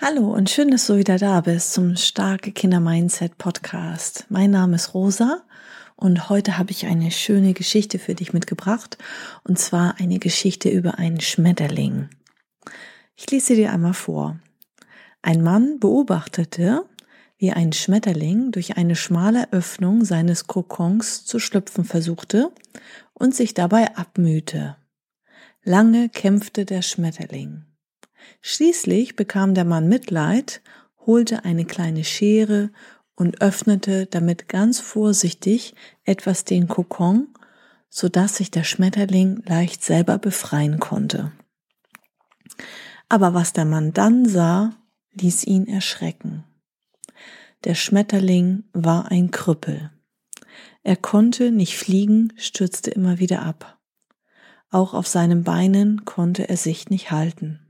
Hallo und schön, dass du wieder da bist zum Starke Kinder Mindset Podcast. Mein Name ist Rosa und heute habe ich eine schöne Geschichte für dich mitgebracht und zwar eine Geschichte über einen Schmetterling. Ich lese dir einmal vor. Ein Mann beobachtete, wie ein Schmetterling durch eine schmale Öffnung seines Kokons zu schlüpfen versuchte und sich dabei abmühte. Lange kämpfte der Schmetterling. Schließlich bekam der Mann Mitleid, holte eine kleine Schere und öffnete damit ganz vorsichtig etwas den Kokon, so dass sich der Schmetterling leicht selber befreien konnte. Aber was der Mann dann sah, ließ ihn erschrecken. Der Schmetterling war ein Krüppel. Er konnte nicht fliegen, stürzte immer wieder ab. Auch auf seinen Beinen konnte er sich nicht halten.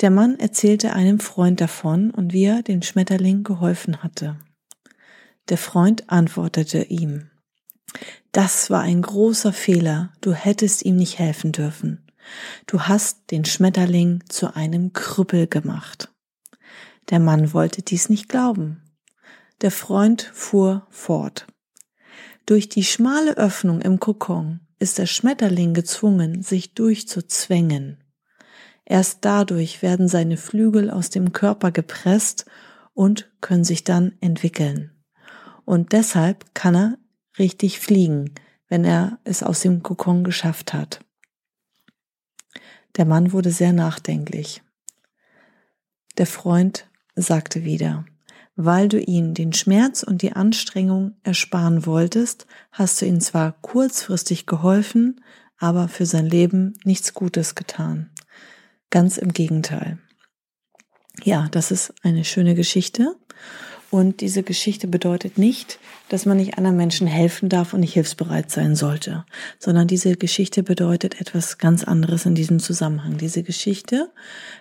Der Mann erzählte einem Freund davon und wie er dem Schmetterling geholfen hatte. Der Freund antwortete ihm, das war ein großer Fehler, du hättest ihm nicht helfen dürfen. Du hast den Schmetterling zu einem Krüppel gemacht. Der Mann wollte dies nicht glauben. Der Freund fuhr fort. Durch die schmale Öffnung im Kokon ist der Schmetterling gezwungen, sich durchzuzwängen. Erst dadurch werden seine Flügel aus dem Körper gepresst und können sich dann entwickeln. Und deshalb kann er richtig fliegen, wenn er es aus dem Kokon geschafft hat. Der Mann wurde sehr nachdenklich. Der Freund sagte wieder, weil du ihm den Schmerz und die Anstrengung ersparen wolltest, hast du ihm zwar kurzfristig geholfen, aber für sein Leben nichts Gutes getan. Ganz im Gegenteil. Ja, das ist eine schöne Geschichte. Und diese Geschichte bedeutet nicht, dass man nicht anderen Menschen helfen darf und nicht hilfsbereit sein sollte, sondern diese Geschichte bedeutet etwas ganz anderes in diesem Zusammenhang. Diese Geschichte,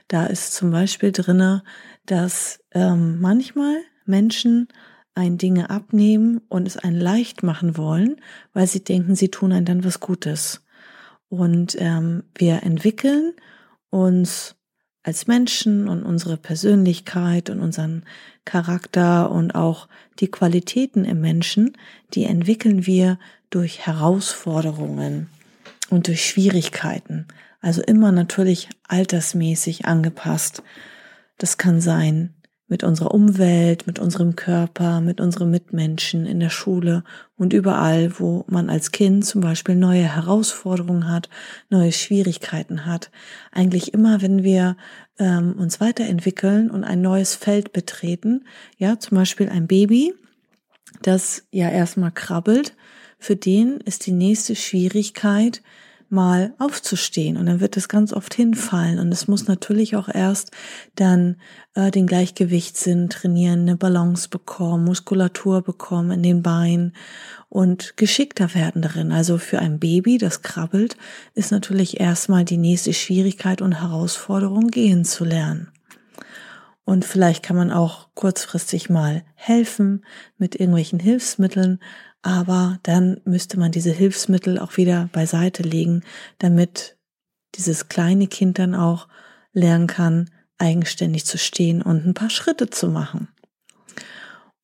da ist zum Beispiel drinne, dass ähm, manchmal Menschen ein Dinge abnehmen und es einen leicht machen wollen, weil sie denken, sie tun einem dann was Gutes. Und ähm, wir entwickeln uns als Menschen und unsere Persönlichkeit und unseren Charakter und auch die Qualitäten im Menschen, die entwickeln wir durch Herausforderungen und durch Schwierigkeiten. Also immer natürlich altersmäßig angepasst. Das kann sein mit unserer Umwelt, mit unserem Körper, mit unseren Mitmenschen in der Schule und überall, wo man als Kind zum Beispiel neue Herausforderungen hat, neue Schwierigkeiten hat. Eigentlich immer, wenn wir ähm, uns weiterentwickeln und ein neues Feld betreten, ja, zum Beispiel ein Baby, das ja erstmal krabbelt, für den ist die nächste Schwierigkeit, mal aufzustehen und dann wird es ganz oft hinfallen und es muss natürlich auch erst dann äh, den Gleichgewichtssinn trainieren, eine Balance bekommen, Muskulatur bekommen in den Beinen und geschickter werden darin. Also für ein Baby, das krabbelt, ist natürlich erstmal die nächste Schwierigkeit und Herausforderung gehen zu lernen. Und vielleicht kann man auch kurzfristig mal helfen mit irgendwelchen Hilfsmitteln, aber dann müsste man diese Hilfsmittel auch wieder beiseite legen, damit dieses kleine Kind dann auch lernen kann, eigenständig zu stehen und ein paar Schritte zu machen.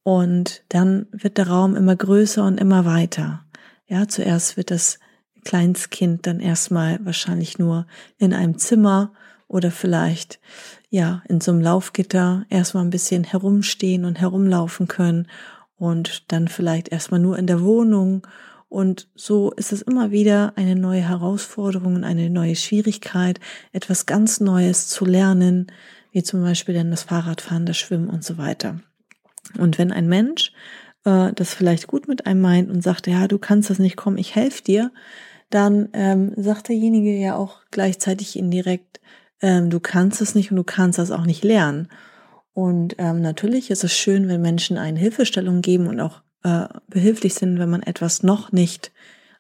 Und dann wird der Raum immer größer und immer weiter. Ja, zuerst wird das Kleinstkind dann erstmal wahrscheinlich nur in einem Zimmer oder vielleicht ja in so einem Laufgitter erstmal ein bisschen herumstehen und herumlaufen können und dann vielleicht erstmal nur in der Wohnung. Und so ist es immer wieder eine neue Herausforderung, eine neue Schwierigkeit, etwas ganz Neues zu lernen, wie zum Beispiel dann das Fahrradfahren, das Schwimmen und so weiter. Und wenn ein Mensch äh, das vielleicht gut mit einem meint und sagt, ja, du kannst das nicht kommen, ich helfe dir, dann ähm, sagt derjenige ja auch gleichzeitig indirekt, ähm, du kannst es nicht und du kannst das auch nicht lernen. Und ähm, natürlich ist es schön, wenn Menschen eine Hilfestellung geben und auch äh, behilflich sind, wenn man etwas noch nicht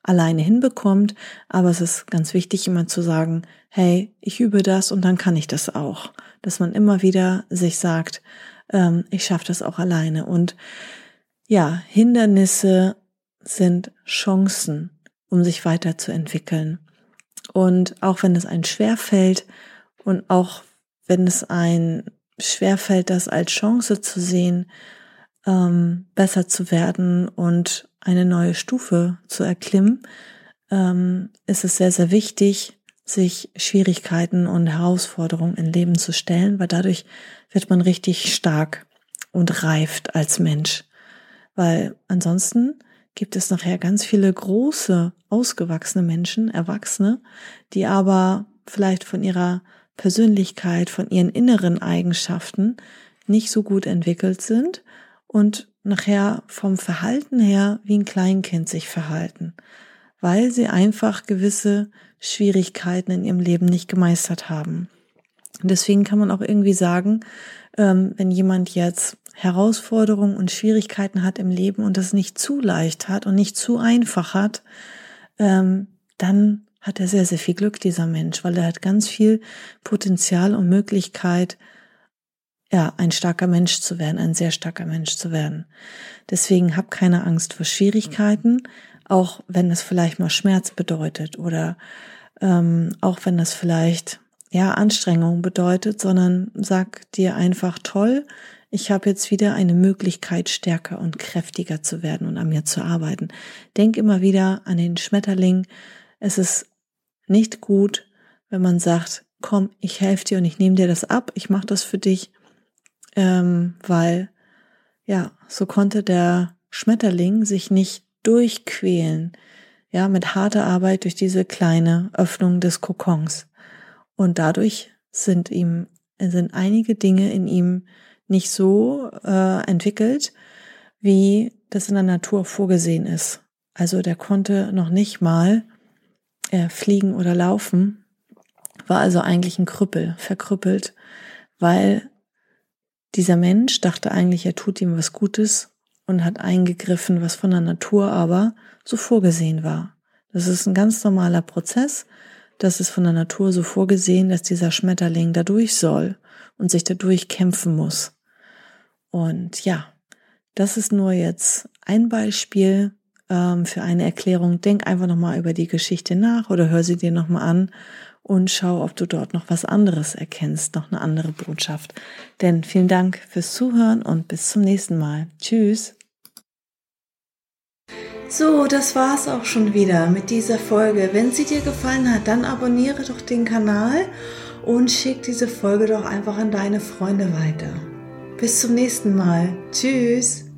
alleine hinbekommt. Aber es ist ganz wichtig, immer zu sagen, hey, ich übe das und dann kann ich das auch. Dass man immer wieder sich sagt, ähm, ich schaffe das auch alleine. Und ja, Hindernisse sind Chancen, um sich weiterzuentwickeln. Und auch wenn es ein schwer fällt und auch wenn es ein schwer fällt, das als Chance zu sehen, ähm, besser zu werden und eine neue Stufe zu erklimmen, ähm, ist es sehr, sehr wichtig, sich Schwierigkeiten und Herausforderungen im Leben zu stellen, weil dadurch wird man richtig stark und reift als Mensch. Weil ansonsten gibt es nachher ganz viele große, ausgewachsene Menschen, Erwachsene, die aber vielleicht von ihrer Persönlichkeit, von ihren inneren Eigenschaften nicht so gut entwickelt sind und nachher vom Verhalten her wie ein Kleinkind sich verhalten, weil sie einfach gewisse Schwierigkeiten in ihrem Leben nicht gemeistert haben. Und deswegen kann man auch irgendwie sagen, ähm, wenn jemand jetzt Herausforderungen und Schwierigkeiten hat im Leben und das nicht zu leicht hat und nicht zu einfach hat, ähm, dann hat er sehr, sehr viel Glück, dieser Mensch, weil er hat ganz viel Potenzial und Möglichkeit, ja, ein starker Mensch zu werden, ein sehr starker Mensch zu werden. Deswegen hab keine Angst vor Schwierigkeiten, auch wenn es vielleicht mal Schmerz bedeutet oder ähm, auch wenn das vielleicht ja Anstrengung bedeutet, sondern sag dir einfach toll, ich habe jetzt wieder eine Möglichkeit, stärker und kräftiger zu werden und an mir zu arbeiten. Denk immer wieder an den Schmetterling. Es ist nicht gut, wenn man sagt, komm, ich helfe dir und ich nehme dir das ab, ich mache das für dich, ähm, weil ja, so konnte der Schmetterling sich nicht durchquälen, ja, mit harter Arbeit durch diese kleine Öffnung des Kokons. Und dadurch sind ihm, sind einige Dinge in ihm nicht so äh, entwickelt, wie das in der Natur vorgesehen ist. Also der konnte noch nicht mal äh, fliegen oder laufen, war also eigentlich ein Krüppel, verkrüppelt, weil dieser Mensch dachte eigentlich, er tut ihm was Gutes und hat eingegriffen, was von der Natur aber so vorgesehen war. Das ist ein ganz normaler Prozess. Das ist von der Natur so vorgesehen, dass dieser Schmetterling dadurch soll und sich dadurch kämpfen muss. Und ja, das ist nur jetzt ein Beispiel ähm, für eine Erklärung. Denk einfach nochmal über die Geschichte nach oder hör sie dir nochmal an und schau, ob du dort noch was anderes erkennst, noch eine andere Botschaft. Denn vielen Dank fürs Zuhören und bis zum nächsten Mal. Tschüss. So, das war's auch schon wieder mit dieser Folge. Wenn sie dir gefallen hat, dann abonniere doch den Kanal und schick diese Folge doch einfach an deine Freunde weiter. Bis zum nächsten Mal. Tschüss.